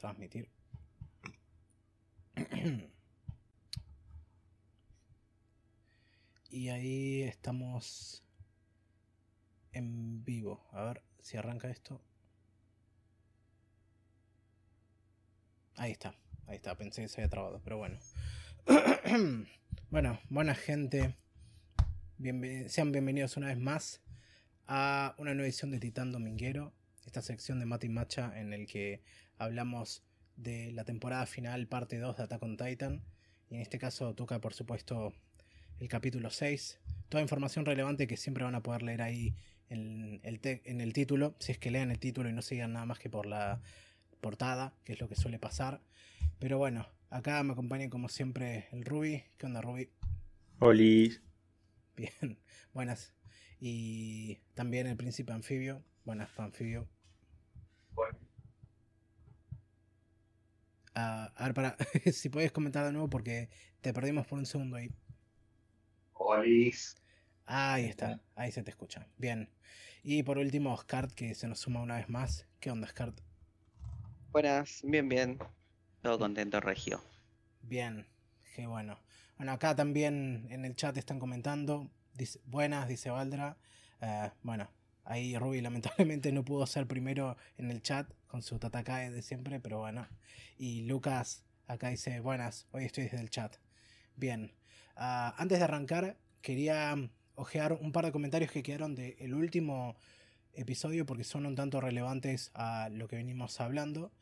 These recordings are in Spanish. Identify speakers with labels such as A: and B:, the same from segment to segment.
A: transmitir. Y ahí estamos en vivo. A ver si arranca esto. Ahí está, ahí está. Pensé que se había trabado, pero bueno. bueno, buena gente. sean bienvenidos una vez más a una nueva edición de Titán Dominguero. Esta sección de Mati Macha en el que hablamos de la temporada final, parte 2 de Attack on Titan. Y en este caso toca, por supuesto, el capítulo 6. Toda información relevante que siempre van a poder leer ahí en el, en el título. Si es que lean el título y no sigan nada más que por la portada, que es lo que suele pasar. Pero bueno, acá me acompaña como siempre el Ruby. ¿Qué onda, Ruby?
B: Hola.
A: Bien, buenas. Y también el príncipe anfibio. Buenas, anfibio. Bueno. Ah, a ver, para, si puedes comentar de nuevo porque te perdimos por un segundo ahí.
C: Olis.
A: Ahí está, ahí se te escucha. Bien. Y por último, Oscar, que se nos suma una vez más. ¿Qué onda, Oscar?
D: Buenas, bien, bien. Todo contento, Regio.
A: Bien, qué bueno. Bueno, acá también en el chat están comentando. Dice, buenas, dice Valdra. Eh, bueno, ahí Ruby lamentablemente no pudo ser primero en el chat con su tatakae de siempre, pero bueno. Y Lucas acá dice, buenas, hoy estoy desde el chat. Bien. Ah, antes de arrancar, quería ojear un par de comentarios que quedaron del último episodio porque son un tanto relevantes a lo que venimos hablando.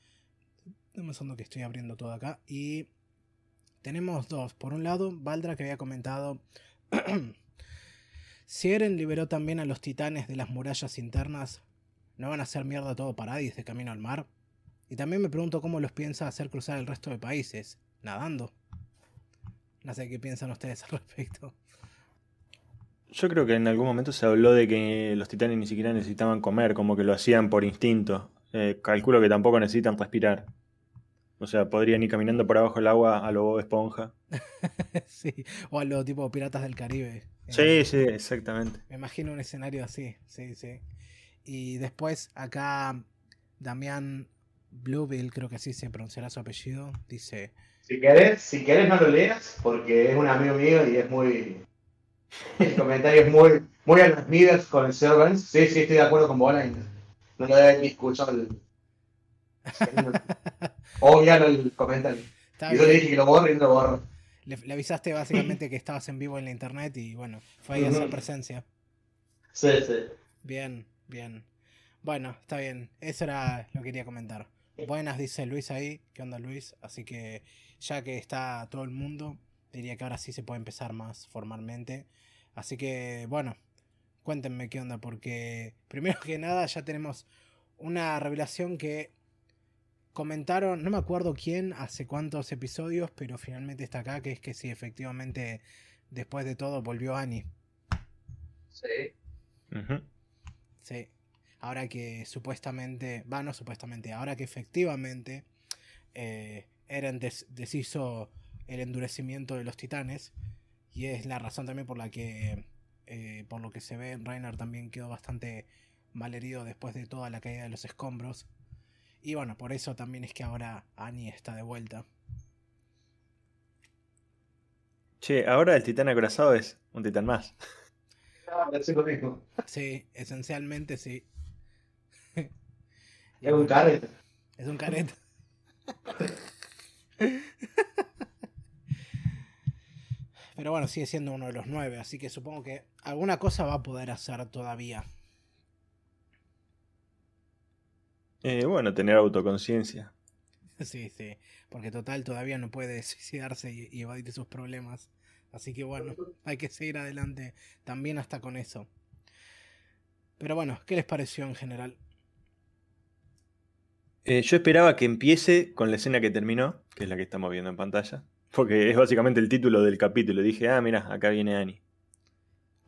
A: Estamos que estoy abriendo todo acá. Y tenemos dos. Por un lado, Valdra que había comentado. si Eren liberó también a los titanes de las murallas internas, ¿no van a hacer mierda todo Paradis de camino al mar? Y también me pregunto cómo los piensa hacer cruzar el resto de países. ¿Nadando? No sé qué piensan ustedes al respecto.
B: Yo creo que en algún momento se habló de que los titanes ni siquiera necesitaban comer, como que lo hacían por instinto. Eh, calculo que tampoco necesitan respirar. O sea, podrían ir caminando por abajo del agua a lo Esponja.
A: sí, o a lo tipo Piratas del Caribe.
B: Sí, eh, sí, exactamente.
A: Me imagino un escenario así, sí, sí. Y después acá Damián Bluebill, creo que así se pronunciará su apellido, dice...
C: Si querés, si querés no lo leas, porque es un amigo mío y es muy... El comentario es muy, muy a las midas con el señor Burns. Sí, sí, estoy de acuerdo con Bola. No lo debe ni escuchado el... Obvialo el comentario. y yo le dije que lo borro y no lo borro.
A: Le, avisaste básicamente que estabas en vivo en la internet y bueno, fue ahí esa presencia.
C: Sí, sí.
A: Bien, bien. Bueno, está bien. Eso era lo que quería comentar. Buenas, dice Luis ahí. ¿Qué onda, Luis? Así que ya que está todo el mundo, diría que ahora sí se puede empezar más formalmente. Así que, bueno, cuéntenme qué onda, porque primero que nada ya tenemos una revelación que comentaron, no me acuerdo quién, hace cuántos episodios, pero finalmente está acá, que es que sí, efectivamente, después de todo volvió Annie.
C: Sí.
A: Sí. Ahora que supuestamente, va, no supuestamente, ahora que efectivamente eh, Eren deshizo el endurecimiento de los titanes. Y es la razón también por la que, eh, por lo que se ve, Reiner también quedó bastante mal herido después de toda la caída de los escombros. Y bueno, por eso también es que ahora Annie está de vuelta.
B: Che, ahora el titán acorazado es un titán más.
C: Ah, es lo mismo.
A: Sí, esencialmente sí.
C: Es un careta.
A: Es un careta. Pero bueno, sigue siendo uno de los nueve, así que supongo que alguna cosa va a poder hacer todavía.
B: Eh, bueno, tener autoconciencia.
A: Sí, sí, porque total todavía no puede suicidarse y, y evadir sus problemas. Así que bueno, hay que seguir adelante también hasta con eso. Pero bueno, ¿qué les pareció en general?
B: Eh, yo esperaba que empiece con la escena que terminó, que es la que estamos viendo en pantalla, porque es básicamente el título del capítulo. Dije, ah, mira, acá viene Annie.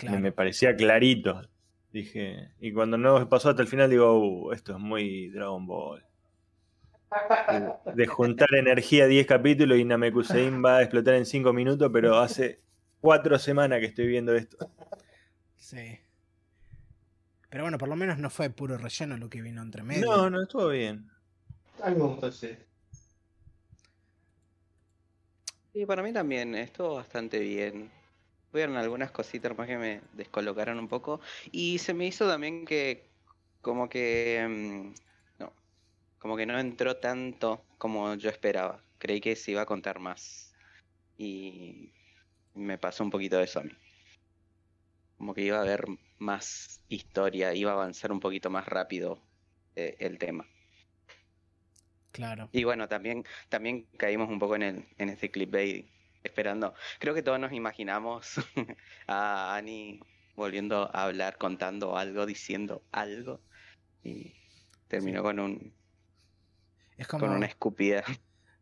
B: Me, parecía clarito. Dije, y cuando no pasó hasta el final, digo, uh, esto es muy Dragon Ball. de juntar energía 10 capítulos y Namekusein va a explotar en 5 minutos, pero hace 4 semanas que estoy viendo esto.
A: Sí. Pero bueno, por lo menos no fue puro relleno lo que vino entre medio.
B: No, no, estuvo bien.
C: Algo entonces. Sí,
D: para mí también, estuvo bastante bien. Hubieron algunas cositas más que me descolocaron un poco. Y se me hizo también que como que mm, como que no entró tanto como yo esperaba. Creí que se iba a contar más. Y me pasó un poquito de eso a mí. Como que iba a haber más historia, iba a avanzar un poquito más rápido eh, el tema.
A: Claro.
D: Y bueno, también, también caímos un poco en, el, en este clipbait esperando. Creo que todos nos imaginamos a Annie volviendo a hablar, contando algo, diciendo algo. Y terminó con un.
A: Es como,
D: con una escupida.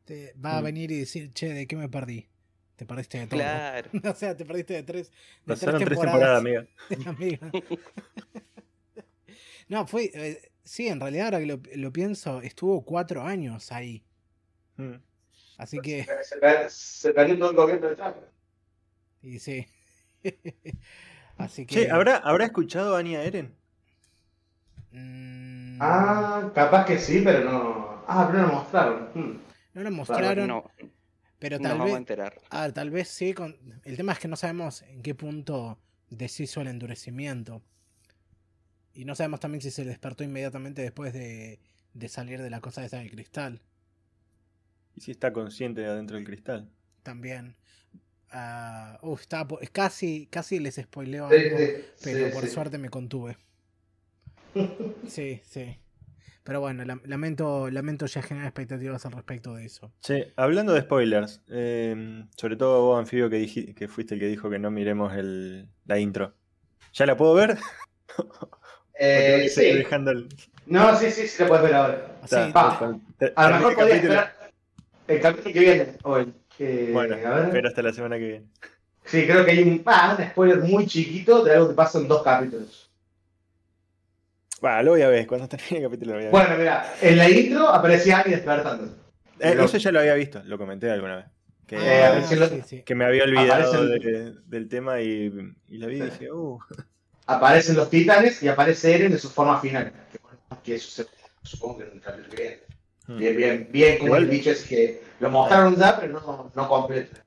A: Te va a mm. venir y decir, che, ¿de qué me perdí? Te perdiste de todo.
D: Claro.
A: o sea, te perdiste de tres.
B: De Pasaron tres temporadas, amiga.
A: amiga. no, fue. Eh, sí, en realidad, ahora que lo, lo, pienso, estuvo cuatro años ahí. Mm. Así que.
C: Se, perdió todo el gobierno de Trump.
A: Y sí. Así que.
B: Che, ¿habrá, ¿habrá escuchado a Ania Eren?
C: Mm. Ah, capaz que sí, pero no. Ah, pero no lo mostraron. Hmm.
A: No lo mostraron.
D: No.
A: Pero tal vez. Ah, tal vez sí. Con... El tema es que no sabemos en qué punto deshizo el endurecimiento. Y no sabemos también si se despertó inmediatamente después de, de salir de la cosa esa del cristal.
B: ¿Y si está consciente de adentro del cristal?
A: También. Uh, está, casi, casi les spoileo algo, pero por suerte me contuve. Sí, sí. Pero bueno, lamento, lamento ya generar expectativas al respecto de eso.
B: Sí, hablando de spoilers, em, sobre todo vos, Anfibio, que, que fuiste el que dijo que no miremos el, la intro. ¿Ya la puedo ver?
C: Eh, sí. No, sí, sí, sí la puedes ver ahora. a lo mejor podías esperar el capítulo que viene, o el que...
B: Bueno, pero hasta la semana que viene.
C: Sí, creo que hay un, ah, un spoiler muy chiquito de algo que pasa en dos capítulos.
B: Bueno, lo voy a ver, cuando termine el capítulo lo voy a ver.
C: Bueno, mira, en la intro aparecía Annie despertando.
B: Eh, eso ya lo había visto, lo comenté alguna vez. Que, eh, que me había olvidado del tema y, y la vi y dije, uh.
C: Aparecen los titanes y aparece Eren de su forma final. Que, eso supongo que en el capítulo que viene. Hmm. Bien, bien, bien, como el bicho es que lo mostraron ya, pero no, no completo.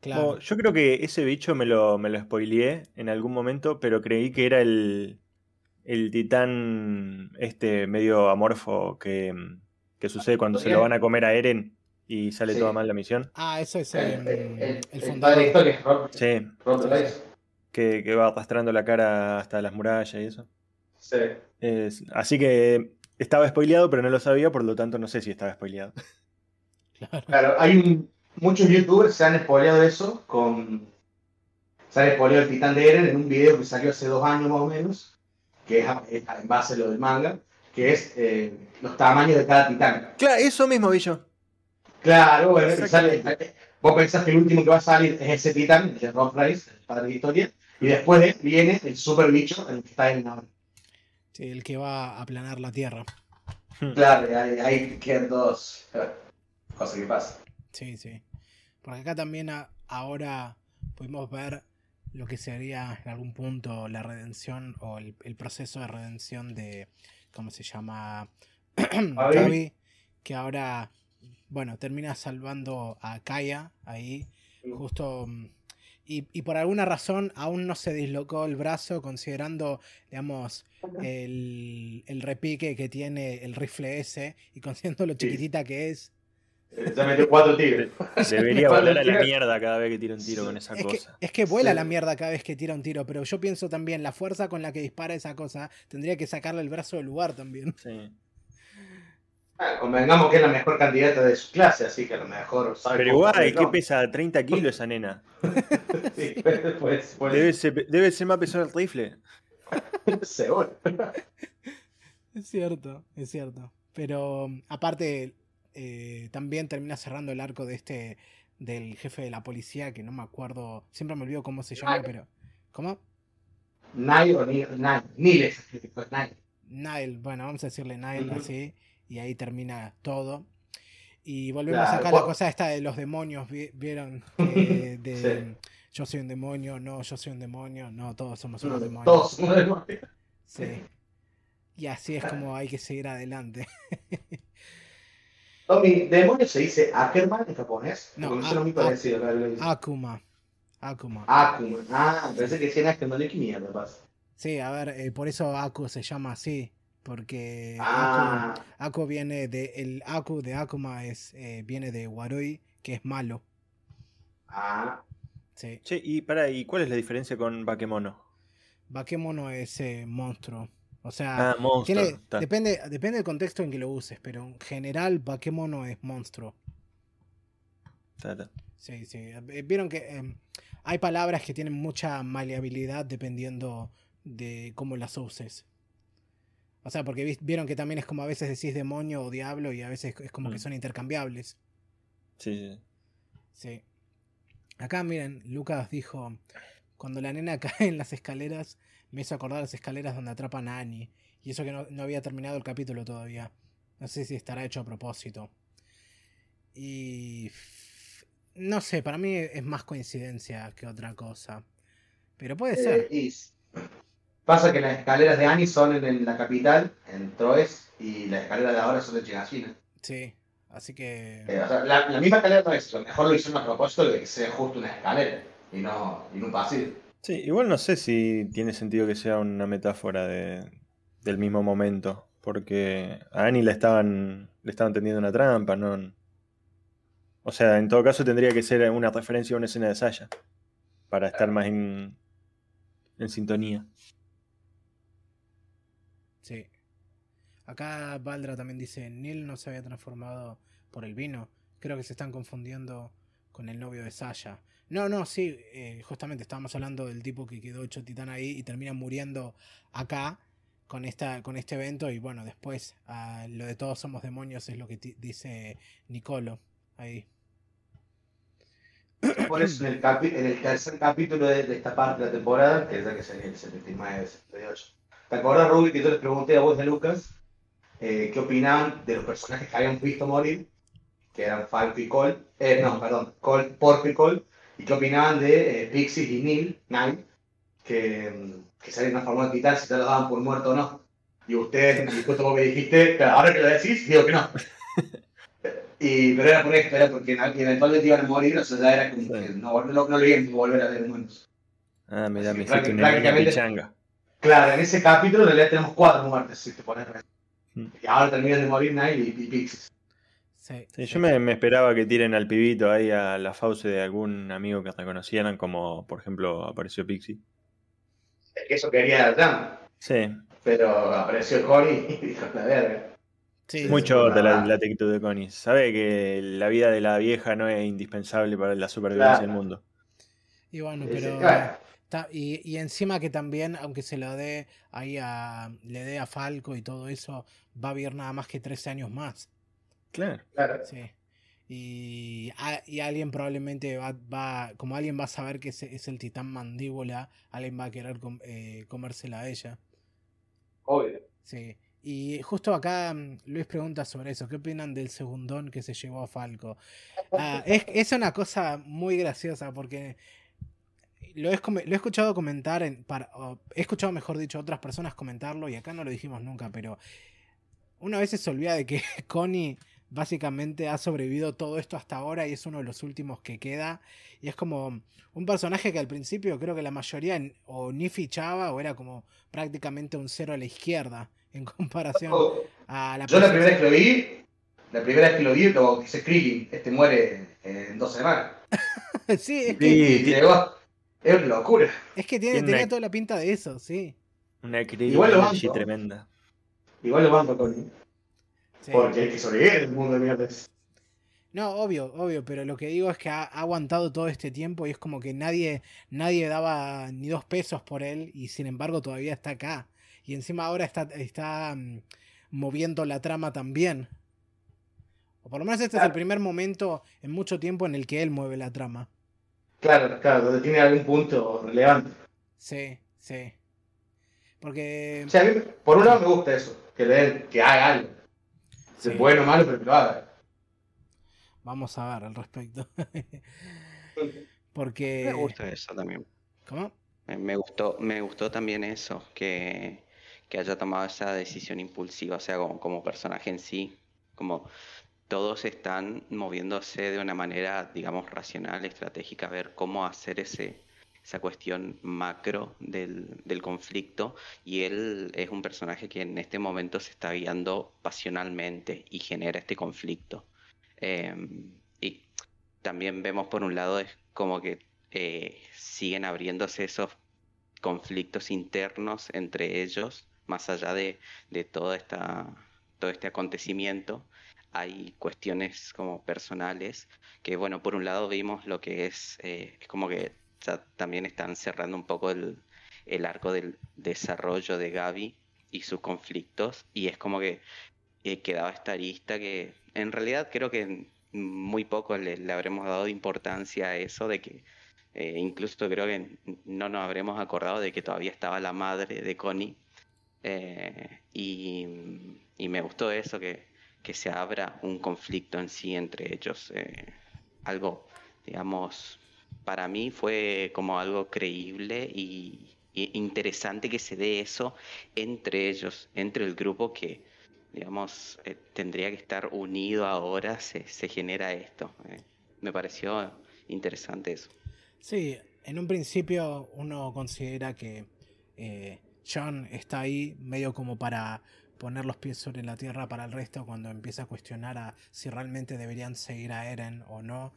B: Claro. yo creo que ese bicho me lo, me lo spoileé en algún momento, pero creí que era el, el titán este medio amorfo que, que sucede cuando se lo van a comer a Eren y sale toda mal la misión.
A: Ah, eso es
C: el, el, el, fundador de historia.
B: sí. Que, que, va arrastrando la cara hasta las murallas y eso.
C: Sí.
B: así que estaba spoileado, pero no lo sabía, por lo tanto no sé si estaba spoileado.
C: Claro, hay muchos youtubers se han spoileado eso con... Se han spoileado el titán de Eren en un video que salió hace dos años más o menos que es, en base a lo del manga, que es eh, los tamaños de cada titán.
B: Claro, eso mismo vi yo.
C: Claro, bueno, vos pensás que el último que va a salir es ese titán, el Rock Rice, el padre de historia, y después viene el super bicho, el que está en la...
A: Sí, el que va a aplanar la Tierra.
C: Claro, hay, hay quedan dos cosas que pasan.
A: Sí, sí. Porque acá también ahora pudimos ver lo que sería en algún punto la redención o el, proceso de redención de, ¿cómo se llama? Javi, que ahora, bueno, termina salvando a Kaya ahí, justo... Mm, y, y, por alguna razón aún no se dislocó el brazo, considerando, digamos, el, el repique que tiene el rifle ese y considerando lo chiquitita que es.
C: Ya metió cuatro tiros.
B: Debería volar a la mierda cada vez que tira un tiro con esa cosa.
A: es que vuela a la mierda cada vez que tira un tiro, pero yo pienso también, la fuerza con la que dispara esa cosa, tendría que sacarle el brazo del lugar también.
B: Sí.
C: Ah, convengamos que es la mejor candidata de su clase, así que a lo mejor
B: Pero igual, ¿qué pesa? 30 kilos esa nena.
C: sí, pues, pues,
B: Debe, ser, debe ser más pesado el rifle.
C: Seguro.
A: Es cierto, es cierto. Pero aparte, eh, también termina cerrando el arco de este del jefe de la policía, que no me acuerdo, siempre me olvido cómo se llama, pero... ¿Cómo?
C: Nile o Nile, Nile,
A: Nile, bueno, vamos a decirle Nile así, y ahí termina todo. Y volvemos acá a la cosa esta de los demonios, ¿vieron? de, Yo soy un demonio, no, yo soy un demonio, no, todos somos unos demonios.
C: Todos somos demonios.
A: Sí. Y así es como hay que seguir adelante.
C: Tommy, ¿demonio se dice Ackerman en japonés?
A: No,
C: Porque
A: a-
C: suena muy
A: a-
C: parecido. la verdad.
A: Akuma. Akuma.
C: Akuma. Ah, pensé que decían Ackerman. ¿De qué mierda pasa?
A: Sí, a ver, eh, por eso Aku se llama así. Porque
C: Ah,
A: Aku, Aku viene de. El Aku de Akuma es, eh, viene de Warui, que es malo.
C: ah.
A: Sí.
B: Che, y para, ¿y cuál es la diferencia con Bakemono?
A: Bakemono es eh, monstruo. O sea,
B: Ah, monstruo.
A: tiene, depende, depende del contexto en que lo uses, pero en general Bakemono es monstruo. Sí, sí. Eh, Vieron que eh, hay palabras que tienen mucha maleabilidad dependiendo de cómo las uses. O sea, porque vieron que también es como a veces decís demonio o diablo y a veces es como que
B: Mm.
A: son intercambiables.
B: Sí, sí.
A: Sí. Acá, miren, Lucas dijo, cuando la nena cae en las escaleras, me hizo acordar las escaleras donde atrapan a Annie. Y eso que no, no había terminado el capítulo todavía. No sé si estará hecho a propósito. Y... No sé, para mí es más coincidencia que otra cosa. Pero puede ser.
C: Eh, y pasa que las escaleras de Annie son en, en la capital, en Troes, y las escaleras de ahora son en Chigashina.
A: Sí. Así que...
C: Eh, o sea, la, la misma escalera no es, lo mejor lo hicieron a propósito de que sea justo una escalera y no, y no un pasillo.
B: Sí, igual no sé si tiene sentido que sea una metáfora de, del mismo momento. Porque a Annie le estaban, le estaban tendiendo una trampa, ¿no? O sea, en todo caso tendría que ser una referencia a una escena de Saya. Para estar más en, en sintonía.
A: Sí. Acá Valdra también dice, Neil no se había transformado por el vino. Creo que se están confundiendo con el novio de Sasha. No, no, sí, eh, justamente estábamos hablando del tipo que quedó hecho titán ahí y termina muriendo acá con, esta, con este evento y bueno, después ah, lo de todos somos demonios es lo que dice Nicolo ahí.
C: Por eso en el, el tercer capítulo de, esta parte de la temporada, que es la que sería el 79, 78. ¿Te acuerdas, Ruby, que yo les pregunté a vos de Lucas eh, qué opinaban de los personajes que habían visto morir? Que eran Falco y Cole. Eh, no, perdón, Cole, Porco y Cole. ¿Y qué opinaban de eh, Pixie y Neil, Nine, que, mm, que habían transformado en titán si te lo daban por muerto o no? Y ustedes, y justo vos me dijiste, "Claro, ahora que lo decís, digo que no. Y, pero era por esto, era porque eventualmente iban a morir, o sea, ya era como que no, no, no lo iban a volver a ver humanos.
B: Ah, mira, me hiciste una.
C: Claro, en ese capítulo en realidad tenemos cuatro muertes, si te pones a.
B: Mm.
C: Y ahora terminan de morir Nile y, y Pixies.
A: Sí,
B: Sí,
A: sí.
B: yo me, me esperaba que tiren al pibito ahí a la fauce de algún amigo que reconocieran, como por ejemplo apareció Pixie.
C: Es que eso quería Dan,
B: Sí,
C: pero apareció Cory y dijo la verga.
A: Sí,
B: muy
A: sí.
B: chota la, la actitud de Connie. Sabe que la vida de la vieja no es indispensable para la supervivencia
C: Claro.
B: del mundo.
A: Y bueno, pero...
C: claro.
A: Ta- y, y encima que también, aunque se lo dé ahí a, le dé a Falco y todo eso, va a vivir nada más que 13 años más.
B: Claro.
C: Claro.
A: Sí. Y, a- y alguien probablemente va, va, como alguien va a saber que es, es el titán mandíbula, alguien va a querer com- eh, comérsela a ella.
C: Obvio.
A: Sí. Y justo acá mm, Luis pregunta sobre eso. ¿Qué opinan del segundón que se llevó a Falco? Ah, es, es una cosa muy graciosa porque lo he, lo he escuchado comentar, en, para, o he escuchado, mejor dicho, otras personas comentarlo y acá no lo dijimos nunca, pero una vez se olvida de que Connie básicamente ha sobrevivido todo esto hasta ahora y es uno de los últimos que queda. Y es como un personaje que al principio creo que la mayoría en- o ni fichaba o era como prácticamente un cero a la izquierda en comparación
C: Oh,
A: a la
C: Yo la primera vez que lo vi, la primera vez que lo vi, lo bauticé Krillin. Este muere en dos semanas.
A: sí, es que,
B: Sí.
C: Es una locura.
A: es que tiene,
B: tiene
A: tenía
B: una-
A: toda la pinta de eso, sí.
B: Una
C: banco.
B: tremenda.
C: Igual lo mando con
A: sí.
C: Porque hay que sobrevivir en el mundo de mierdas.
A: No, obvio, obvio, pero lo que digo es que ha, ha aguantado todo este tiempo y es como que nadie, nadie daba ni dos pesos por él y sin embargo todavía está acá. Y encima ahora está, está mm, moviendo la trama también. O por lo menos este es el primer momento en mucho tiempo en el que él mueve la trama.
C: Claro, claro, donde tiene algún punto relevante.
A: Sí, sí. Porque...
C: O sea, a mí, por un lado me gusta eso, que le que haga algo.
A: Sí,
C: Es bueno o malo, pero que lo haga.
A: Vamos a ver al respecto. Porque...
D: Me gusta eso también.
A: ¿Cómo?
D: Me- Me gustó, me gustó también eso, que, que haya tomado esa decisión impulsiva, o sea, como, como personaje en sí, como todos están moviéndose de una manera, digamos, racional, estratégica, a ver cómo hacer ese, esa cuestión macro del, del, conflicto y él es un personaje que en este momento se está guiando pasionalmente y genera este conflicto. Em, y también vemos por un lado es como que eh, siguen abriéndose esos conflictos internos entre ellos, más allá de, de toda esta, todo este acontecimiento hay cuestiones como personales que bueno por un lado vimos lo que es eh, es como que también están cerrando un poco el, arco del desarrollo de Gaby y sus conflictos. Y es como que eh, quedaba esta arista que en realidad creo que muy poco le, habremos dado importancia a eso, de que eh, incluso creo que no nos habremos acordado de que todavía estaba la madre de Connie. Eh, y, me gustó eso, que, que, se abra un conflicto en sí entre ellos. algo, digamos, para mí fue como algo creíble y, interesante que se dé eso entre ellos, entre el grupo que, digamos, eh, tendría que estar unido ahora, se, genera esto. Eh. me pareció interesante eso.
A: Sí, en un principio uno considera que eh, John está ahí medio como para poner los pies sobre la tierra para el resto cuando empieza a cuestionar a si realmente deberían seguir a Eren o no.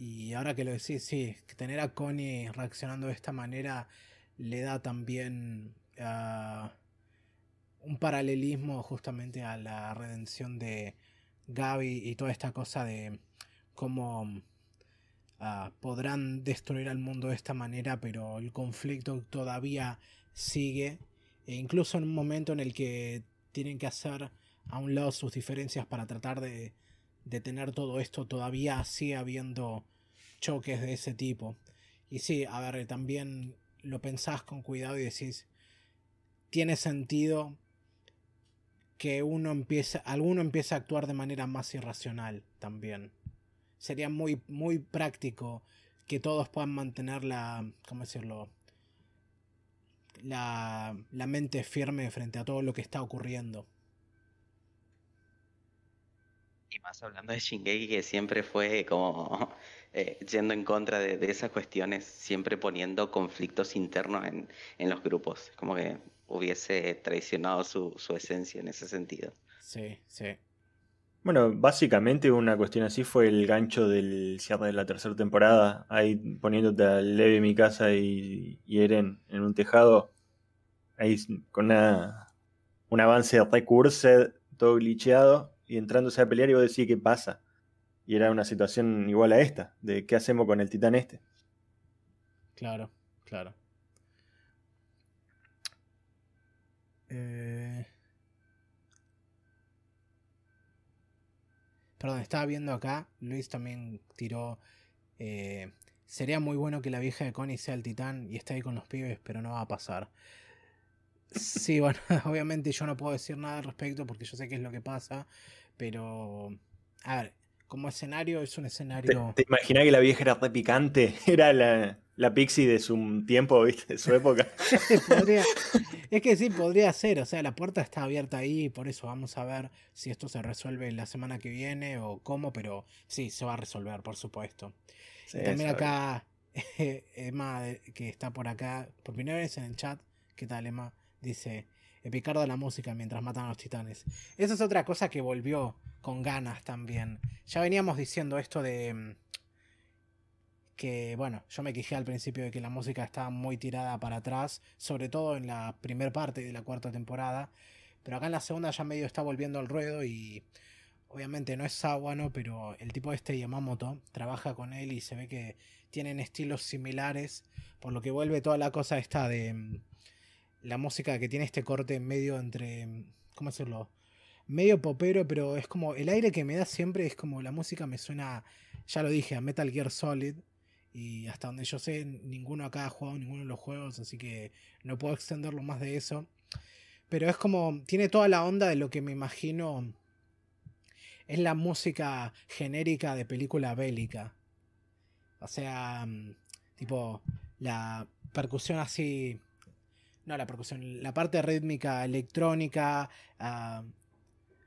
A: Y ahora que lo decís, sí, tener a Connie reaccionando de esta manera le da también ah, un paralelismo justamente a la redención de Gaby y toda esta cosa de cómo ah, podrán destruir al mundo de esta manera, pero el conflicto todavía sigue. E incluso en un momento en el que tienen que hacer a un lado sus diferencias para tratar de detener todo esto, todavía sigue habiendo choques de ese tipo. Y sí, a ver, también lo pensás con cuidado y decís, tiene sentido que uno empiece, alguno empiece a actuar de manera más irracional también. Sería muy, muy práctico que todos puedan mantener la, ¿cómo decirlo? La, la mente firme frente a todo lo que está ocurriendo.
D: Y más hablando de Shingeki, que siempre fue como eh, yendo en contra de, esas cuestiones, siempre poniendo conflictos internos en, los grupos, como que hubiese traicionado su, esencia en ese sentido.
A: Sí, sí.
B: Bueno, básicamente una cuestión así fue el gancho del cierre de la tercera temporada, ahí poniéndote a Levi, mi casa y, Eren en un tejado, ahí con una, un avance de recurso todo glitcheado, y entrándose a pelear y vos decís qué pasa. Y era una situación igual a esta, de qué hacemos con el titán este.
A: Claro, claro. Eh... Perdón, estaba viendo acá, Luis también tiró... Eh, sería muy bueno que la vieja de Connie sea el titán y esté ahí con los pibes, pero no va a pasar. Sí, bueno, obviamente yo no puedo decir nada al respecto porque yo sé qué es lo que pasa, pero, a ver, como escenario es un escenario...
B: ¿Te, imaginas que la vieja era re picante? Era la, la pixie de su tiempo, ¿viste? De su época.
A: es que sí, podría ser. O sea, la puerta está abierta ahí, por eso vamos a ver si esto se resuelve la semana que viene o cómo, pero sí, se va a resolver, por supuesto. también acá, Emma, que está por acá, por primera vez en el chat, ¿qué tal, Emma? Dice, Epicardo la música mientras matan a los titanes. Esa es otra cosa que volvió con ganas también. Ya veníamos diciendo esto de mm, que, bueno, yo me quejé al principio de que la música estaba muy tirada para atrás, sobre todo en la primera parte de la cuarta temporada, pero acá en la segunda ya medio está volviendo al ruedo y obviamente no es Sawano, pero el tipo este Yamamoto trabaja con él y se ve que tienen estilos similares, por lo que vuelve toda la cosa esta de mm, la música que tiene este corte medio entre, ¿cómo decirlo? Medio popero, pero es como el aire que me da siempre es como la música me suena, ya lo dije, a Metal Gear Solid. Y hasta donde yo sé, ninguno acá ha jugado ninguno de los juegos, así que no puedo extenderlo más de eso. Pero es como, tiene toda la onda de lo que me imagino es la música genérica de película bélica. O sea, mm, tipo, la percusión así no la percusión, la parte rítmica electrónica, ah,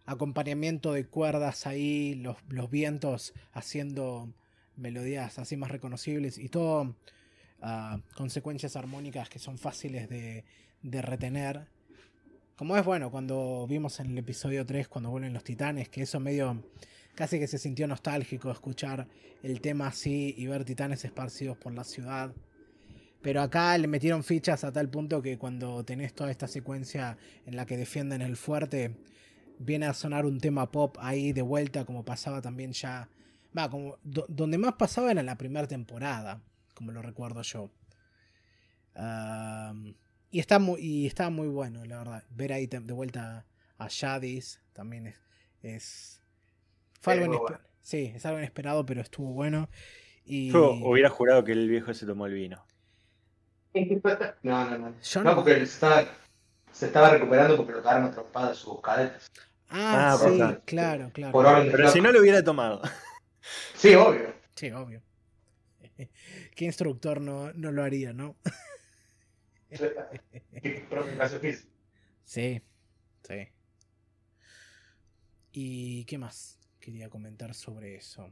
A: acompañamiento de cuerdas ahí, los, los vientos haciendo melodías así más reconocibles y todo ah, consecuencias armónicas que son fáciles de, de, retener. Como es bueno cuando vimos en el episodio 3, cuando vuelven los titanes, que eso medio casi que se sintió nostálgico escuchar el tema así y ver titanes esparcidos por la ciudad. Pero acá le metieron fichas a tal punto que cuando tenés toda esta secuencia en la que defienden el fuerte, viene a sonar un tema pop ahí de vuelta, como pasaba también ya. Va, como. donde más pasaba era en la primera temporada, como lo recuerdo yo. y, está muy, y está muy bueno, la verdad. Ver ahí de vuelta a Shadis también es. es fue algo Sí, es algo inesperado, pero estuvo bueno. Y...
B: Yo hubiera jurado que el viejo se tomó el vino.
C: No, no, no. no, porque estaba, se estaba recuperando porque lo cagaron a trompadas sus cadetas.
A: Ah, ah sí, claro, claro.
B: Pero si no lo hubiera tomado.
C: Sí, obvio.
A: Sí, obvio. ¿Qué instructor no, no lo haría, no? sí, sí. ¿Y qué más quería comentar sobre eso?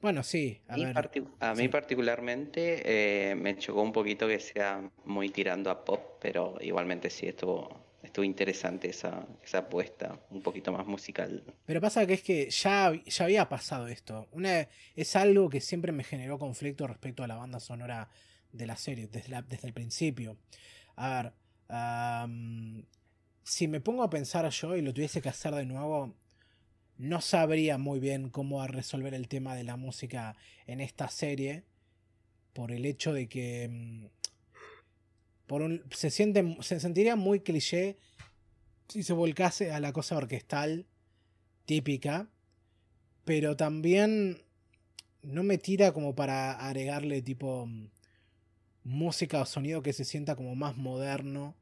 A: Bueno, sí.
D: A, a mí particularmente eh, me chocó un poquito que sea muy tirando a pop, pero igualmente sí estuvo, estuvo interesante esa, esa apuesta, un poquito más musical.
A: Pero pasa que es que ya, ya había pasado esto. Una, es algo que siempre me generó conflicto respecto a la banda sonora de la serie, desde, desde el principio. A ver, si me pongo a pensar yo y lo tuviese que hacer de nuevo, no sabría muy bien cómo resolver el tema de la música en esta serie. Por el hecho de que. Mm, por un, se, siente, se sentiría muy cliché si se volcase a la cosa orquestal típica. Pero también no me tira como para agregarle tipo mm, música o sonido que se sienta como más moderno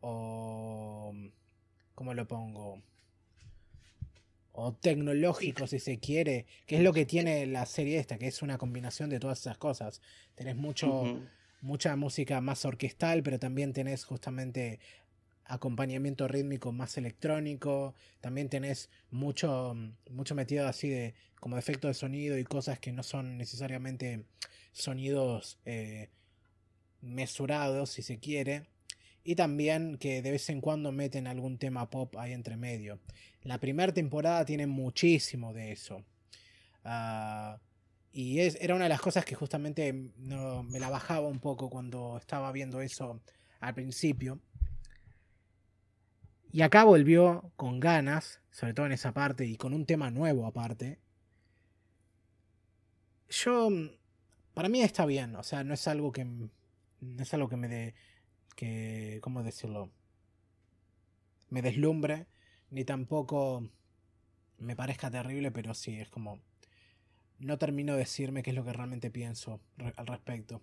A: o... Mm, ¿Cómo lo pongo? O tecnológico si se quiere, que es lo que tiene la serie esta, que es una combinación de todas esas cosas. Tenés mucho, mucha música más orquestal, pero también tenés justamente acompañamiento rítmico más electrónico, también tenés mucho, mucho metido así de como efecto de sonido y cosas que no son necesariamente sonidos eh, mesurados, si se quiere. Y también que de vez en cuando meten algún tema pop ahí entre medio. La primera temporada tiene muchísimo de eso. Ah, y es, era una de las cosas que justamente no, me la bajaba un poco cuando estaba viendo eso al principio. Y acá volvió con ganas, sobre todo en esa parte, y con un tema nuevo aparte. Yo, para mí está bien, o sea, no es algo que, no es algo que me dé que, ¿cómo decirlo? Me deslumbre, ni tampoco me parezca terrible, pero sí, es como... No termino de decirme qué es lo que realmente pienso al respecto.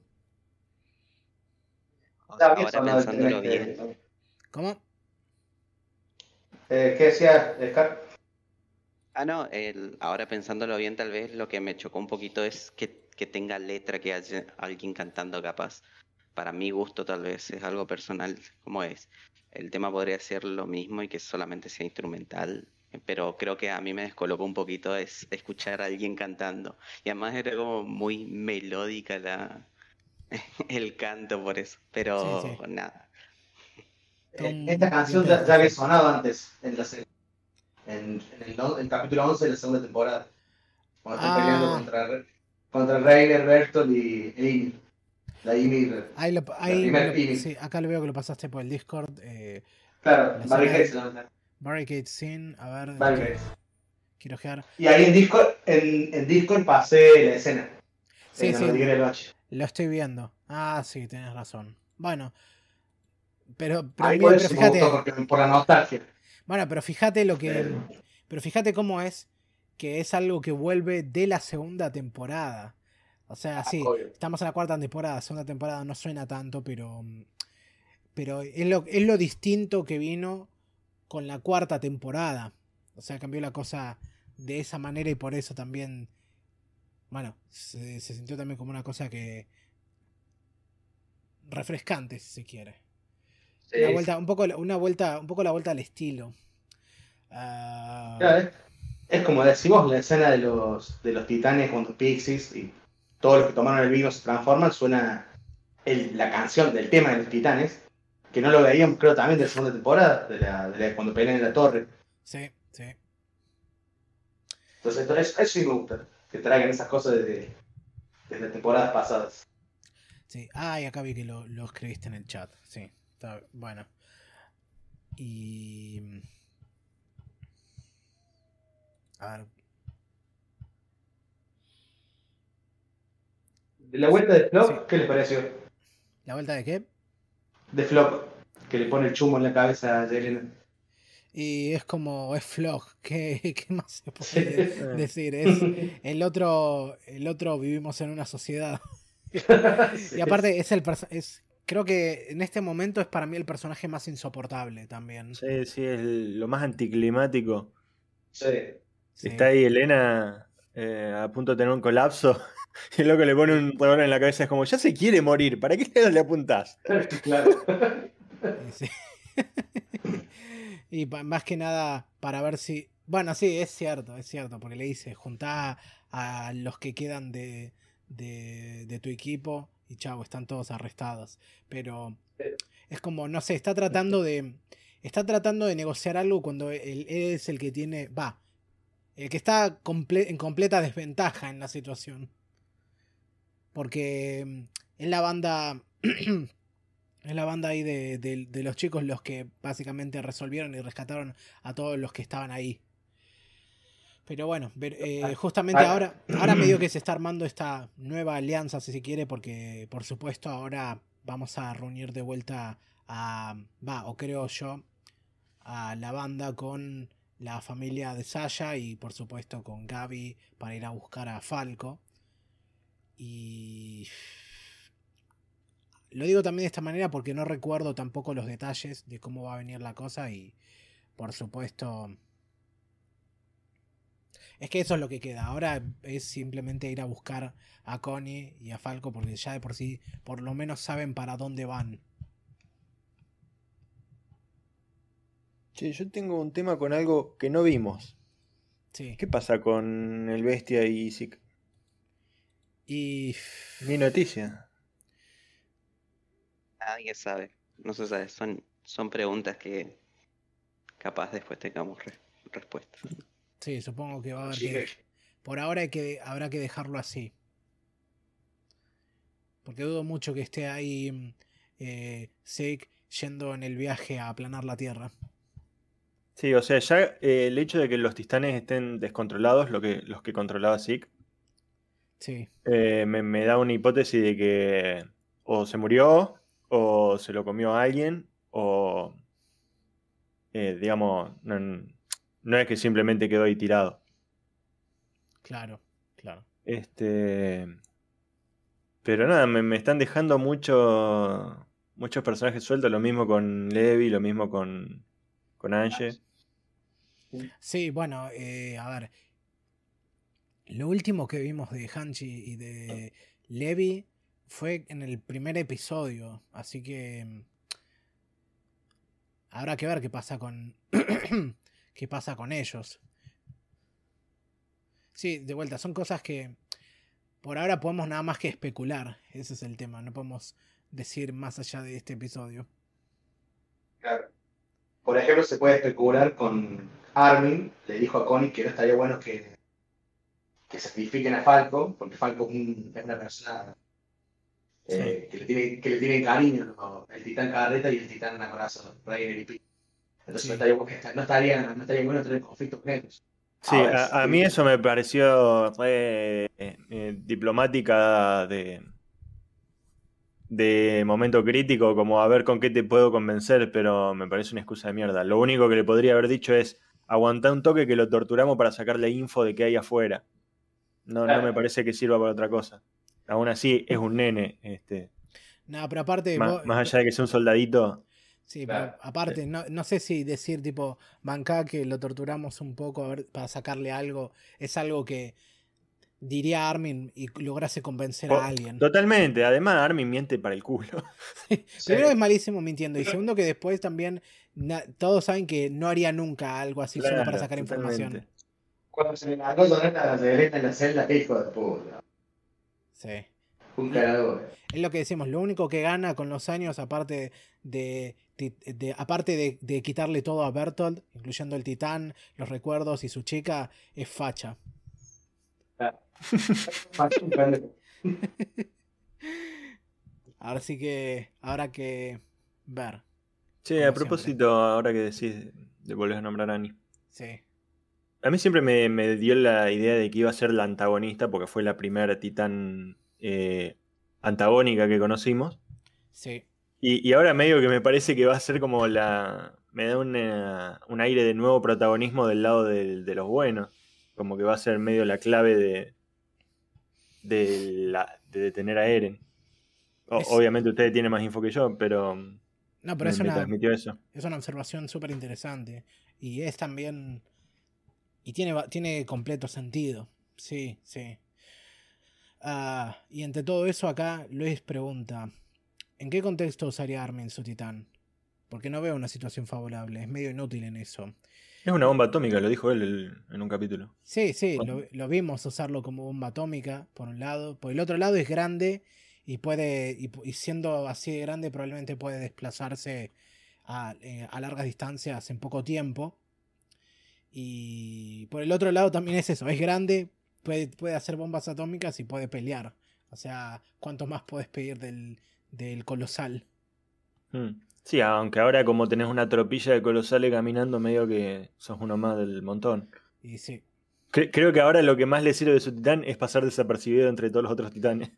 D: Ahora pensándolo bien.
A: ¿Cómo?
C: Eh, ¿Qué decía Scar?
D: Ah, no, el, ahora pensándolo bien, tal vez lo que me chocó un poquito es que, que tenga letra, que haya alguien cantando capaz para mi gusto tal vez es algo personal como es. El tema podría ser lo mismo y que solamente sea instrumental, pero creo que a mí me descolocó un poquito es escuchar a alguien cantando. Y además era como muy melódica la, el canto por eso, pero nada.
C: Eh, esta canción ya, había sonado antes en la serie. En, el, capítulo 11 de la segunda temporada. Cuando están peleando ah. contra, contra Reiner, Bertolt y.
A: Ahí lo, ahí sí, acá lo veo que lo pasaste por el Discord. Eh,
C: claro, Barricades.
A: Barricade Scene, a ver.
C: Barricades.
A: Quiero gear.
C: Y ahí en Discord, en, en Discord pasé la escena.
A: Sí, sí. Lo estoy viendo. Ah, sí, tienes razón. Bueno. Pero, pero, fíjate.
C: por la nostalgia.
A: Bueno, pero fíjate lo que. Pero fíjate cómo es que es algo que vuelve de la segunda temporada. O sea, ah, sí, estamos en la cuarta temporada, segunda temporada no suena tanto, pero, pero es, lo, es lo distinto que vino con la cuarta temporada. O sea, cambió la cosa de esa manera y por eso también, bueno, se, sintió también como una cosa que refrescante, si se quiere. Una vuelta, un poco, una vuelta, un poco la vuelta al estilo.
C: Ah, es, como decimos la escena de los, de los titanes con los pixies y todos los que tomaron el vino se transforman, suena la canción del tema de los titanes, que no lo veían creo también de la segunda temporada, de, la, de cuando pelean en la torre.
A: Sí, sí.
C: Entonces eso, eso sí me gusta, que traigan esas cosas desde, desde temporadas pasadas.
A: Sí, ah, y acá vi que lo, lo escribiste en el chat, sí, está bueno. Y... A ver.
C: ¿La vuelta de Flop? ¿Qué le pareció?
A: ¿La vuelta de qué?
C: De Flop, que le pone el chumo en la cabeza a Jelena.
A: Y es como, es Flop, ¿qué, qué más se puede decir? Es, el, otro, el otro vivimos en una sociedad. y aparte es el es creo que en este momento es para mí el personaje más insoportable también.
B: Sí, sí, es lo más anticlimático.
C: Sí.
B: Está ahí Elena eh, a punto de tener un colapso. Y el loco le pone un revólver en la cabeza. Es como, ya se quiere morir. ¿Para qué le apuntás?
C: Claro.
A: y más que nada para ver si. Bueno, sí, es cierto, es cierto. Porque le dice, juntá a los que quedan de, de, tu equipo y chavo, están todos arrestados. Pero es como, no sé, está tratando de. Está tratando de negociar algo cuando él es el que tiene. Va, el que está en completa desventaja en la situación. Porque mm, es la banda. es la banda ahí de, los chicos los que básicamente resolvieron y rescataron a todos los que estaban ahí. Pero bueno, eh, ah, justamente ah. ahora, ahora medio que se está armando esta nueva alianza, si se quiere, porque por supuesto ahora vamos a reunir de vuelta a, va, o creo yo, a la banda con la familia de Sasha y por supuesto con Gaby para ir a buscar a Falco. Y lo digo también de esta manera porque no recuerdo tampoco los detalles de cómo va a venir la cosa y por supuesto... Es que eso es lo que queda. Ahora es simplemente ir a buscar a Connie y a Falco porque ya de por sí por lo menos saben para dónde van.
B: yo tengo un tema con algo que no vimos.
A: Sí.
B: ¿Qué pasa con el bestia y Zik?
A: Y.
B: Mi noticia.
D: Nadie sabe. No se sabe. Son, son preguntas que capaz después tengamos respuesta.
A: Sí, supongo que va a haber que. Por ahora hay que, habrá que dejarlo así. Porque dudo mucho que esté ahí eh, yendo en el viaje a aplanar la Tierra.
B: Sí, o sea, ya eh, el hecho de que los titanes estén descontrolados, lo que, los que controlaba Zeke,
A: sí.
B: Eh, me, da una hipótesis de que o se murió, o se lo comió a alguien, o, eh, digamos, no, es que simplemente quedó ahí tirado.
A: Claro, claro.
B: Este. Pero nada, me, están dejando mucho, muchos personajes sueltos, lo mismo con Levi, lo mismo con, con Ange.
A: Sí, bueno, eh, a ver. Lo último que vimos de Hanchi y de Levi fue en el primer episodio, así que mm, habrá que ver qué pasa con qué pasa con ellos. Sí, de vuelta, son cosas que por ahora podemos nada más que especular, ese es el tema, no podemos decir más allá de este episodio.
C: Claro. Por ejemplo, se puede especular con Armin le dijo a Connie que no estaría bueno que, que sacrifiquen a Falco, porque Falco es, una persona eh, que, le tiene, que le tiene cariño, el titán carreta y el titán Amorazo, Rey y Entonces no, estaría, no, estaría, no estaría bueno tener conflictos con ellos.
B: Sí, a, mí eso me pareció eh, diplomática de, de momento crítico, como a ver con qué te puedo convencer, pero me parece una excusa de mierda. Lo único que le podría haber dicho es, aguantar un toque que lo torturamos para sacarle info de qué hay afuera. No, no me parece que sirva para otra cosa. Aún así, es un nene. Este,
A: no, pero aparte.
B: Más, allá de que sea un soldadito.
A: Sí, pero aparte, no, no, sé si decir tipo, banca que lo torturamos un poco a ver, para sacarle algo, es algo que diría Armin y lograse convencer a alguien.
B: Totalmente, además Armin miente para el culo.
A: Primero es malísimo mintiendo y segundo que después también todos saben que no haría nunca algo así solo para sacar información.
C: Cuando se le a en la celda, hijo de puta.
A: Sí.
C: Un carador.
A: Es lo que decimos, lo único que gana con los años, aparte de, aparte de, quitarle todo a Bertolt, incluyendo el titán, los recuerdos y su chica, es facha. ahora sí que, ahora que ver.
B: Sí, a propósito, ahora que decís de volver a nombrar a Annie.
A: Sí.
B: A mí siempre me, dio la idea de que iba a ser la antagonista, porque fue la primera titán eh, antagónica que conocimos.
A: Sí.
B: Y, ahora medio que me parece que va a ser como la. Me da un aire de nuevo protagonismo del lado de, los buenos. Como que va a ser medio la clave de. de, detener a Eren. Obviamente ustedes tienen más info que yo, pero.
A: No, pero es, una, es una observación súper interesante. Y es también. Y tiene, tiene completo sentido. Sí, sí. Ah, y entre todo eso, acá Luis pregunta: ¿En qué contexto usaría Armin su titán? Porque no veo una situación favorable, es medio inútil en eso.
B: Es una bomba atómica, lo dijo él en un capítulo.
A: Sí, sí, lo, vimos usarlo como bomba atómica, por un lado. Por el otro lado es grande y puede, y, siendo así de grande, probablemente puede desplazarse a, eh, a, largas distancias en poco tiempo. Y por el otro lado también es eso, es grande, puede, puede hacer bombas atómicas y puede pelear. O sea, ¿cuánto más puedes pedir del, del colosal.
B: Hmm. Sí, aunque ahora como tenés una tropilla de colosales caminando, medio que sos uno más del montón.
A: Y sí.
B: creo que ahora lo que más le sirve de su titán es pasar desapercibido entre todos los otros titanes.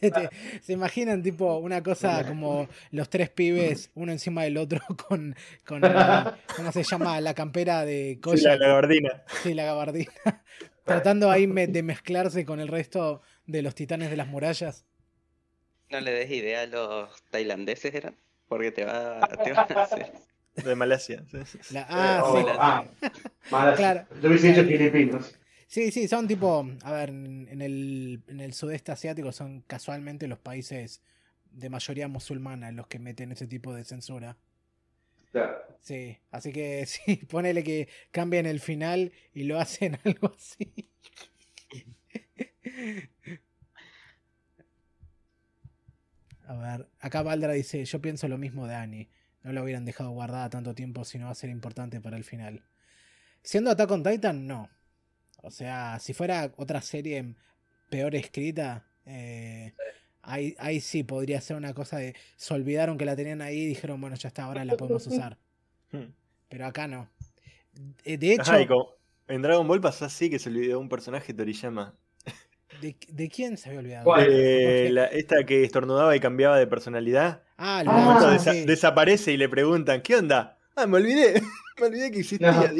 A: ¿Se imaginan tipo una cosa como los tres pibes, uno encima del otro, con, con ¿cómo se llama? La campera de
B: Sí, la, gabardina.
A: Sí, la gabardina. Tratando ahí de mezclarse con el resto de los titanes de las murallas.
D: No le des idea a los tailandeses, ¿eran? Porque te va, te a hacer.
B: De Malasia.
A: ah, sí.
C: Ah, Claro. Yo hubiese dicho filipinos.
A: Sí, sí, son tipo, a ver, en el, en el sudeste asiático son casualmente los países de mayoría musulmana los que meten ese tipo de censura.
C: Claro.
A: Sí, así que sí, ponele que cambien el final y lo hacen algo así. A ver, acá Valdra dice, yo pienso lo mismo de Annie. No la hubieran dejado guardada tanto tiempo si no va a ser importante para el final. Siendo Attack on Titan, no. O sea, si fuera otra serie peor escrita, eh, ahí, ahí, sí podría ser una cosa de... Se olvidaron que la tenían ahí y dijeron, bueno, ya está, ahora la podemos usar. Hmm. Pero acá no. Eh, de hecho...
B: en Dragon Ball pasa así que se olvidó un personaje Toriyama.
A: ¿De, quién se había olvidado?
B: esta que estornudaba y cambiaba de personalidad.
A: Ah, ah
B: Desaparece y le preguntan, ¿qué onda? Ah, me olvidé. me olvidé que existía.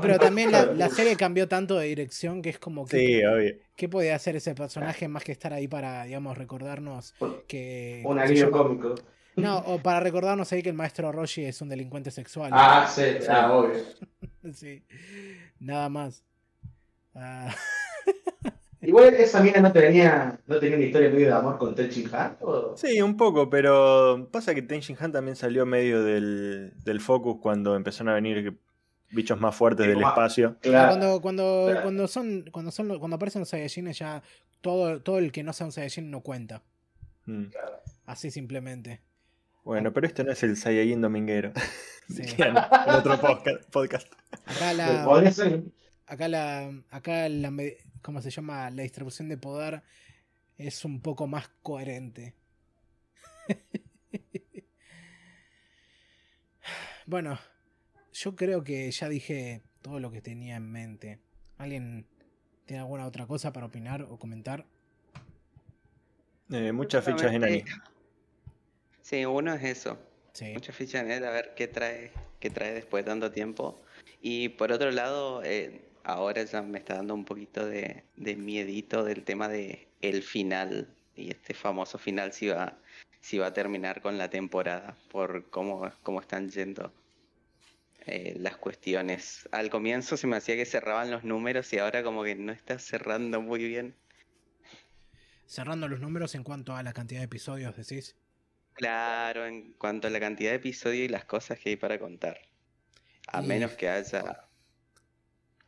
A: pero también la, serie cambió tanto de dirección que es como que.
B: Sí, obvio.
A: ¿Qué podía hacer ese personaje más que estar ahí para, digamos, recordarnos que.
C: Un alivio cómico.
A: No, o para recordarnos ahí que el maestro Roshi es un delincuente sexual.
C: Ah, sí, ah, obvio.
A: sí. Nada más. Ah.
C: Igual esa mina no tenía, no tenía una historia medio de amor con Ten Han.
B: Sí, un poco, pero pasa que Ten Han también salió medio del, focus cuando empezaron a venir bichos más fuertes del espacio.
A: Cuando, cuando, cuando son, cuando son, cuando aparecen los Saiyajines ya todo, todo el que no sea un Saiyajin no cuenta. Mm. Así simplemente.
B: Bueno, pero este no es el Saiyajin dominguero. Sí. en otro podcast.
A: Acá la, acá la, acá la, ¿cómo se llama? La distribución de poder es un poco más coherente. bueno, yo creo que ya dije todo lo que tenía en mente. ¿Alguien tiene alguna otra cosa para opinar o comentar?
B: Eh, muchas fichas en ahí.
D: Sí, uno es eso. Muchas fichas en él, a ver qué trae, qué trae después de tanto tiempo. Y por otro lado, eh, ahora ya me está dando un poquito de, miedito del tema de el final y este famoso final si va, si va a terminar con la temporada por cómo, cómo están yendo eh, las cuestiones. Al comienzo se me hacía que cerraban los números y ahora como que no está cerrando muy bien.
A: Cerrando los números en cuanto a la cantidad de episodios, decís.
D: Claro, en cuanto a la cantidad de episodios y las cosas que hay para contar. A menos que haya...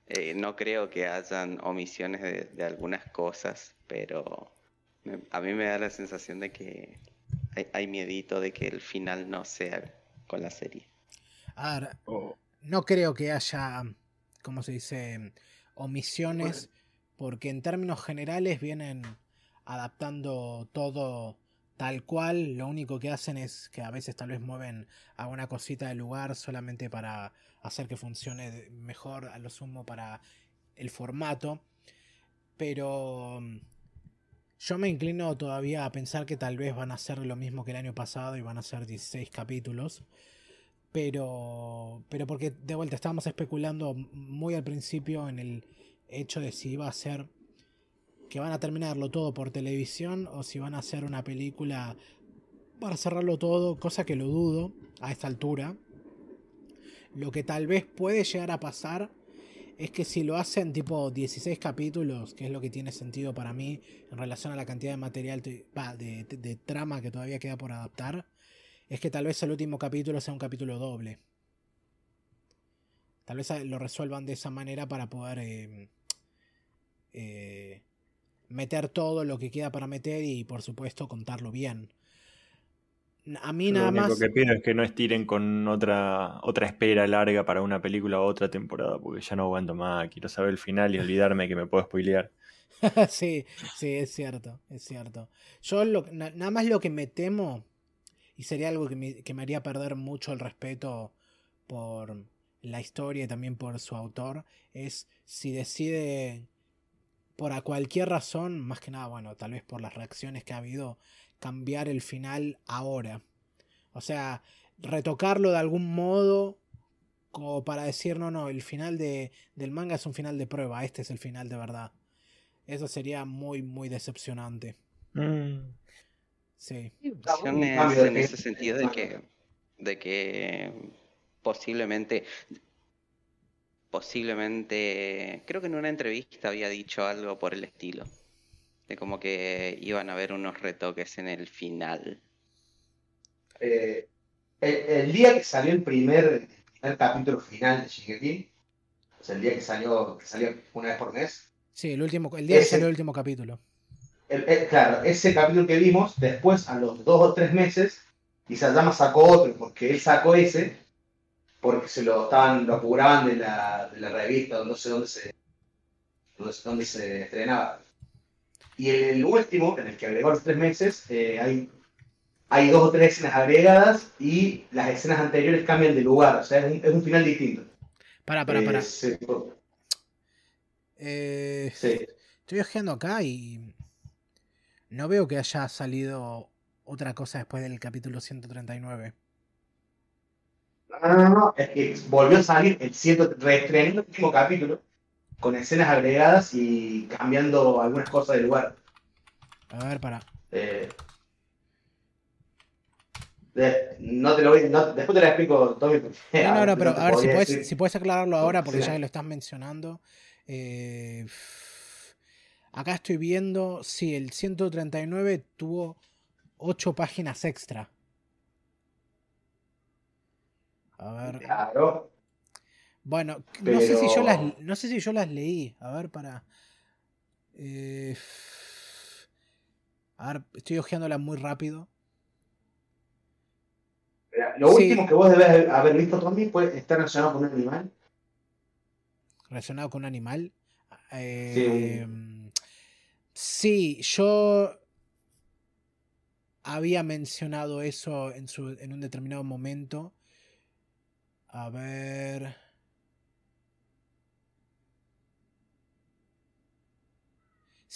D: Eh, no creo que hayan omisiones de, algunas cosas, pero a mí me da la sensación de que hay, hay miedito de que el final no sea con la serie.
A: Ahora, no creo que haya, ¿cómo se dice? Omisiones, porque en términos generales vienen adaptando todo tal cual. Lo único que hacen es que a veces tal vez mueven alguna cosita del lugar solamente para hacer que funcione mejor, a lo sumo para el formato. Pero mm, yo me inclino todavía a pensar que tal vez van a hacer lo mismo que el año pasado y van a ser 16 capítulos. Pero, pero porque de vuelta estábamos especulando muy al principio en el hecho de si iba a ser que van a terminarlo todo por televisión o si van a hacer una película para cerrarlo todo, cosa que lo dudo a esta altura. Lo que tal vez puede llegar a pasar es que si lo hacen tipo 16 capítulos, que es lo que tiene sentido para mí en relación a la cantidad de material, de trama que todavía queda por adaptar, es que tal vez el último capítulo sea un capítulo doble. Tal vez lo resuelvan de esa manera para poder em, eh, meter todo lo que queda para meter y por supuesto contarlo bien. A mí nada más.
B: Lo que pido es que no estiren con otra, otra espera larga para una película o otra temporada, porque ya no aguanto más. Quiero saber el final y olvidarme que me puedo spoilear.
A: sí, sí, es cierto, es cierto. Yo nada más lo que me temo y sería algo que me, haría perder mucho el respeto por la historia y también por su autor, es si decide por a cualquier razón, más que nada, bueno, tal vez por las reacciones que ha habido, cambiar el final ahora. O sea, retocarlo de algún modo como para decir, no, no, el final de, del manga es un final de prueba, este es el final de verdad. Eso sería muy, muy decepcionante. Mm. Sí.
D: en ese sentido de que, de que posiblemente, posiblemente, creo que en una entrevista había dicho algo por el estilo, de como que iban a haber unos retoques en el final.
C: Eh, el, día que salió el primer, capítulo final de Shingeki, o sea, el día que salió, que salió una vez por mes.
A: Sí, el último, el día que salió el último capítulo
C: claro, ese capítulo que vimos, después a los dos o tres meses, llama sacó otro, porque él sacó ese, porque se lo estaban, lo apuraban de la, de la revista, no sé dónde se, dónde, se estrenaba. Y el, último, en el que agregó los tres meses, eh, hay, hay dos o tres escenas agregadas y las escenas anteriores cambian de lugar, o sea, es un, es un final distinto.
A: Para, para, para. Eh, sí. Estoy viajando acá y no veo que haya salido otra cosa después del capítulo 139.
C: No, no, no, es que volvió a salir el 100, reestrenando el último capítulo con escenas agregadas y cambiando algunas cosas de lugar.
A: A ver, para.
C: Eh, no te lo voy, después te lo explico, Tommy.
A: No, no, no, pero a ver si puedes, si puedes aclararlo ahora porque ya lo estás mencionando. Eh, Acá estoy viendo, sí, el 139 tuvo 8 páginas extra. A ver.
C: Claro.
A: Bueno, no, sé si yo las, no sé si yo las leí. A ver, para. Eh, a ver, estoy hojeándolas muy rápido.
C: Lo último que vos debes haber visto, Tommy, puede estar relacionado con un animal.
A: ¿Relacionado con un animal? Eh, sí. Sí, yo había mencionado eso en, su, en un determinado momento. A ver.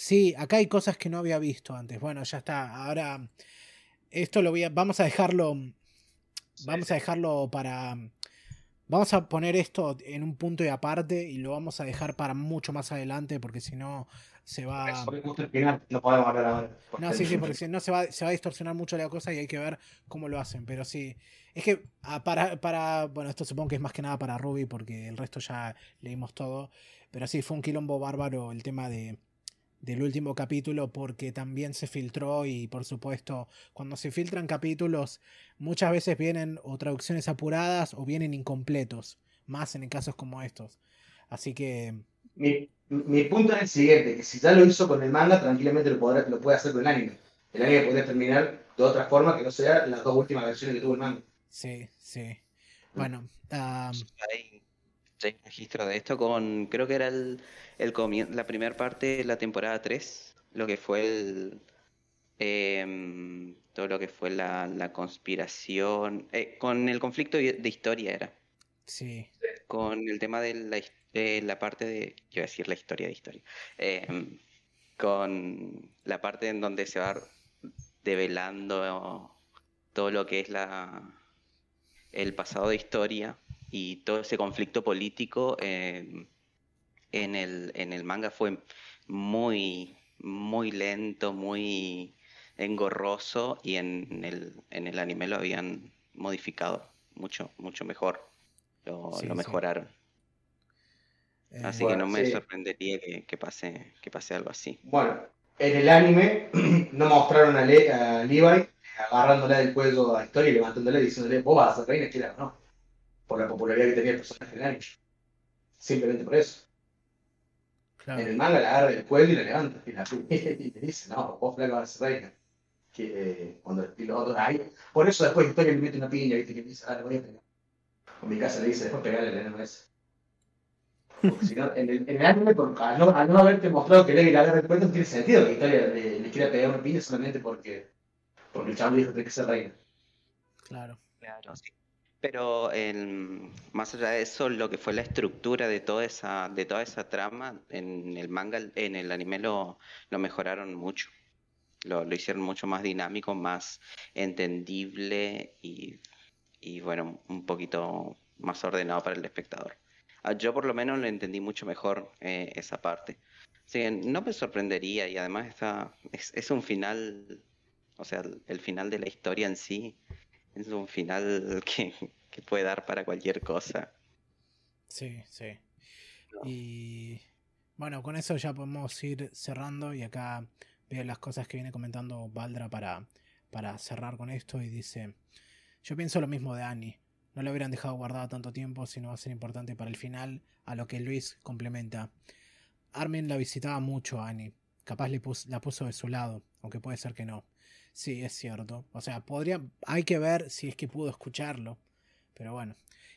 A: Sí, acá hay cosas que no había visto antes. Bueno, ya está. Ahora, esto lo voy a. Vamos a dejarlo. Vamos a dejarlo para. Vamos a poner esto en un punto y aparte y lo vamos a dejar para mucho más adelante porque si no se va.
C: No,
A: sí, sí, porque si no se va, se va a distorsionar mucho la cosa y hay que ver cómo lo hacen. Pero sí, es que ah, para, para. Bueno, esto supongo que es más que nada para Ruby porque el resto ya leímos todo. Pero sí, fue un quilombo bárbaro el tema de, del último capítulo porque también se filtró y por supuesto cuando se filtran capítulos muchas veces vienen o traducciones apuradas o vienen incompletos, más en casos como estos. Así que...
C: Mi, mi punto es el siguiente, que si ya lo hizo con el manga, tranquilamente lo, podrá, lo puede hacer con el anime. El anime podría terminar de otra forma que no sea las dos últimas versiones que tuvo el manga.
A: Sí, sí. Bueno,
D: registro de esto con, creo que era el, el la primera parte de la temporada 3, lo que fue el, em, todo lo que fue la, la conspiración, eh, con el conflicto de historia era.
A: Sí.
D: Con el tema de la, de la parte de, quiero decir la historia de historia, em, con la parte en donde se va develando todo lo que es la el pasado de historia y todo ese conflicto político eh, en, el, en el manga fue muy, muy lento, muy engorroso y en el, en el anime lo habían modificado mucho, mucho mejor. Lo, mejoraron. Así que no me sorprendería que, pase, que pase algo así.
C: Bueno, en el anime no mostraron a, Levi agarrándole del cuello a Historia y levantándole y diciéndole, vos vas a ser reina, no por la popularidad que tenía el personaje en anime. Simplemente por eso. En el manga la agarra del cuello y la levanta. Y, la, y le dice, no, vos flaco vas a ser reina. Que, eh, cuando el piloto ahí. Por eso después Historia le mete una piña, viste, que dice, ah, le voy a pegar. En mi casa le dice, después pegarle al enano ese. Porque si no, en el, en el anime, por, al, no, al no haberte mostrado que Levi le agarra el cuello, no tiene sentido que Historia le, le quiera pegar una piña solamente porque, porque el chavo dijo que tiene que ser reina.
A: Claro.
D: Claro, sí. Pero más allá de eso, lo que fue la estructura de toda esa, de toda esa trama, en el manga, en el anime lo, lo mejoraron mucho. Lo, hicieron mucho más dinámico, más entendible y, y, bueno, un poquito más ordenado para el espectador. Ah, yo por lo menos lo entendí mucho mejor eh, esa parte. Así que no me sorprendería y además está, es, es un final, o sea, el final de la historia en sí es un final que, puede dar para cualquier cosa.
A: Sí, sí. Y bueno, con eso ya podemos ir cerrando y acá veo las cosas que viene comentando Valdra para, para cerrar con esto y dice, yo pienso lo mismo de Annie, no lo hubieran dejado guardado tanto tiempo si no va a ser importante para el final, a lo que Luis complementa. Armin la visitaba mucho a Annie, capaz le la puso de su lado, aunque puede ser que no. Sí, es cierto. O sea, podría, hay que ver si es que pudo escucharlo. Pero bueno.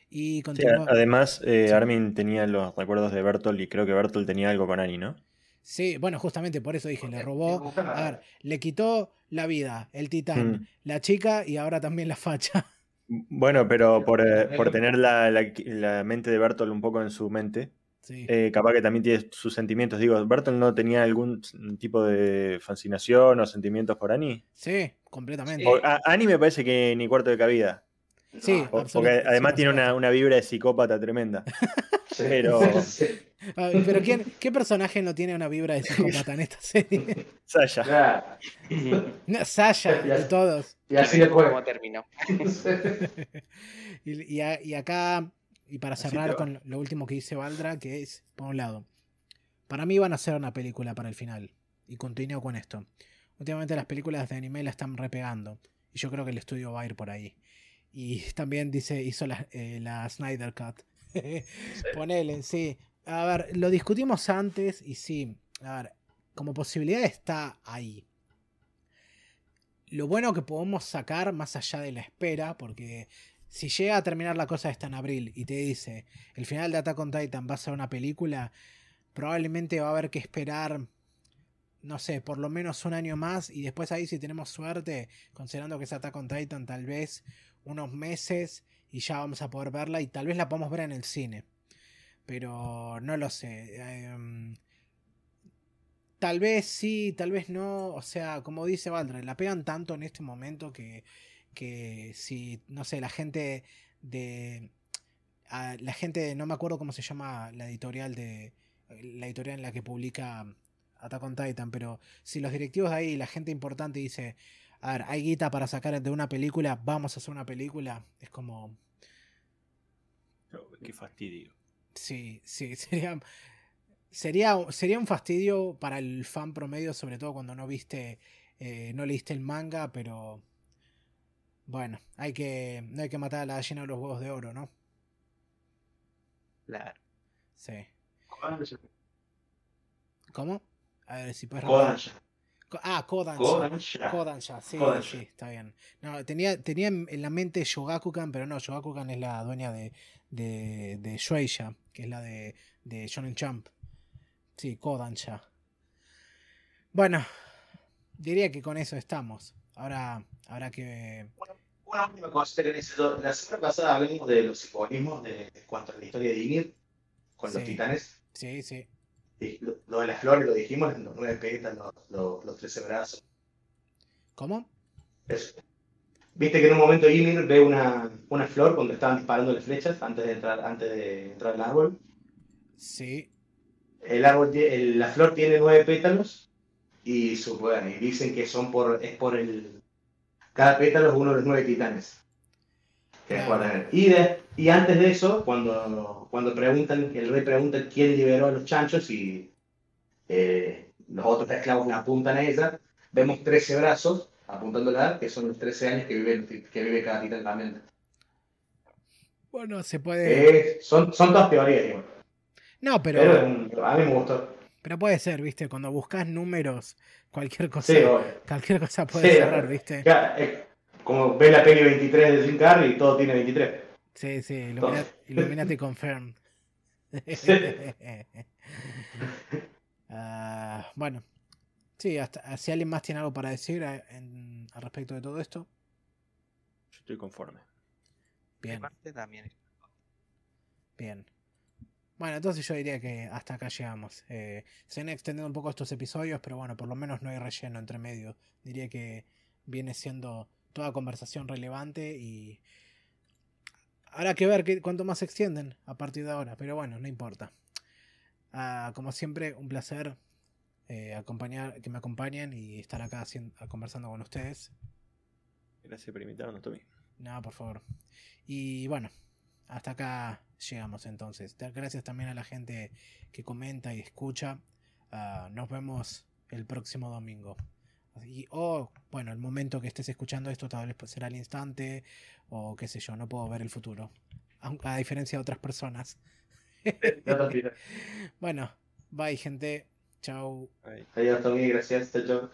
A: Y
B: además, eh, Armin tenía los recuerdos de Bertolt y creo que Bertolt tenía algo con Annie, ¿no?
A: Sí, bueno, justamente por eso dije, le robó. A ver, le quitó la vida, el titán, mm. la chica y ahora también la facha.
B: Bueno, pero por, eh, tener la, la, mente de Bertolt un poco en su mente, eh, capaz que también tiene sus sentimientos. Digo, ¿Bertolt no tenía algún tipo de fascinación o sentimientos por Annie?
A: Sí, completamente.
B: Annie me parece que ni cuarto de cabida.
A: Sí,
B: porque además tiene una, vibra de psicópata tremenda. Pero.
A: Pero ¿qué personaje no tiene una vibra de psicópata en esta serie?
B: Sasha.
A: Sasha, de todos.
C: Y así después.
D: ¿Cómo terminó?
A: y, y, acá y para cerrar con lo último que dice Valdra, que es, por un lado, para mí van a ser una película para el final. Y continúo con esto. Últimamente las películas de anime la están repegando. Y yo creo que el estudio va a ir por ahí. Y también dice, hizo la, eh, la Snyder Cut. Ponele, sí. A ver, lo discutimos antes y sí. A ver, como posibilidad está ahí. Lo bueno que podemos sacar más allá de la espera, porque si llega a terminar la cosa esta en abril y te dice el final de Attack on Titan va a ser una película, probablemente va a haber que esperar, no sé, por lo menos un año más y después ahí si tenemos suerte, considerando que es Attack on Titan, tal vez unos meses y ya vamos a poder verla y tal vez la podamos ver en el cine. Pero no lo sé. Em, tal vez sí, tal vez no. O sea, como dice Valdra, la pegan tanto en este momento que que si, no sé, la gente de la gente, no me acuerdo cómo se llama la editorial de. La editorial en la que publica Attack on Titan, pero si los directivos de ahí, la gente importante dice, a ver, hay guita para sacar de una película, vamos a hacer una película, es como...
B: Qué fastidio.
A: Sí, sí, sería, sería, sería un fastidio para el fan promedio, sobre todo cuando no viste, eh, no leíste el manga, pero bueno, hay que, no hay que matar a la gallina de los huevos de oro, ¿no?
D: Claro.
A: Sí. ¿Cómo? A ver si puedes
C: Kodansha.
A: Ah,
C: Kodansha.
A: Kodansha. sí, sí, está bien. No, tenía, tenía en la mente Shogakukan, pero no, Shogakukan es la dueña de, de, de Shueisha, que es la de, de Shonen Champ. Sí, Kodansha. Bueno, diría que con eso estamos. Ahora habrá que.
C: Una última cosa. La semana pasada hablamos de los simbolismos de, cuanto a la historia de Ymir con los titanes.
A: Sí, sí.
C: Lo, de las flores lo dijimos, los nueve pétalos, los, los trece brazos.
A: ¿Cómo?
C: Viste que en un momento Ymir ve una, una flor cuando estaban disparando flechas antes de entrar, antes de entrar al árbol.
A: Sí.
C: El árbol, la flor tiene nueve pétalos y, y dicen que son por, es por el... Cada pétalo es uno de los nueve titanes. Y, y antes de eso, cuando, cuando preguntan, el rey pregunta quién liberó a los chanchos y eh, los otros esclavos apuntan a ella, vemos 13 brazos apuntándola, que son los 13 años que vive, que vive cada titán también.
A: Bueno, se puede.
C: Eh, son, son todas teorías,
A: No, pero.
C: pero. a mí me gustó.
A: Pero puede ser, ¿viste? Cuando buscas números, cualquier cosa, cualquier cosa puede cerrar, ¿viste?
C: como ve la peli 23 de Jim Carrey y todo tiene 23.
A: Sí, sí, Illuminati, confirm. Ah, bueno, sí, hasta, si alguien más tiene algo para decir al respecto de todo esto.
B: Yo estoy conforme.
A: Bien. Bien. Bueno, entonces yo diría que hasta acá llegamos. Eh, se han extendido un poco estos episodios, pero bueno, por lo menos no hay relleno entre medio. Diría que viene siendo toda conversación relevante y habrá que ver cuánto más se extienden a partir de ahora, pero bueno, no importa. Ah, como siempre, un placer eh, acompañar, que me acompañen y estar acá conversando con ustedes.
B: Gracias por invitarnos, Tommy.
A: No, por favor. Y bueno, hasta acá llegamos entonces. Gracias también a la gente que comenta y escucha. Ah, nos vemos el próximo domingo. Y, o, bueno, el momento que estés escuchando esto tal vez será el instante, o qué sé yo, no puedo ver el futuro. A, diferencia de otras personas. bueno, bye gente. Chao.
C: Adiós, Tommy, gracias. Chao.